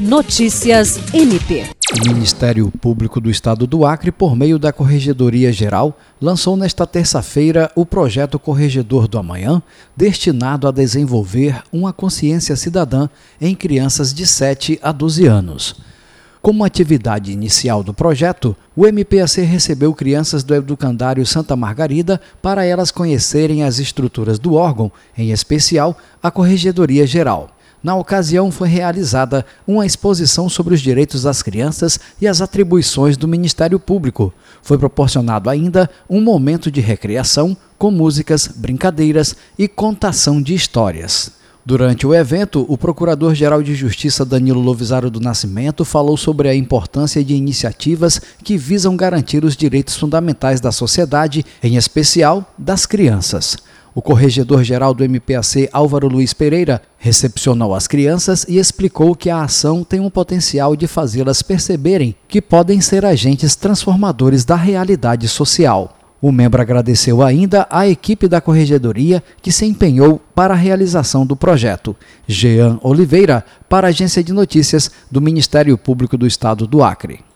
Notícias MP. O Ministério Público do Estado do Acre, por meio da Corregedoria Geral, lançou nesta terça-feira o projeto Corregedor do Amanhã, destinado a desenvolver uma consciência cidadã em crianças de 7 a 12 anos. Como atividade inicial do projeto, o MPAC recebeu crianças do Educandário Santa Margarida para elas conhecerem as estruturas do órgão, em especial a Corregedoria Geral. Na ocasião, foi realizada uma exposição sobre os direitos das crianças e as atribuições do Ministério Público. Foi proporcionado ainda um momento de recreação com músicas, brincadeiras e contação de histórias. Durante o evento, o Procurador-Geral de Justiça Danilo Lovisaro do Nascimento falou sobre a importância de iniciativas que visam garantir os direitos fundamentais da sociedade, em especial das crianças. O corregedor-geral do MPAC, Álvaro Luiz Pereira, recepcionou as crianças e explicou que a ação tem um potencial de fazê-las perceberem que podem ser agentes transformadores da realidade social. O membro agradeceu ainda à equipe da Corregedoria que se empenhou para a realização do projeto. Jean Oliveira, para a Agência de Notícias do Ministério Público do Estado do Acre.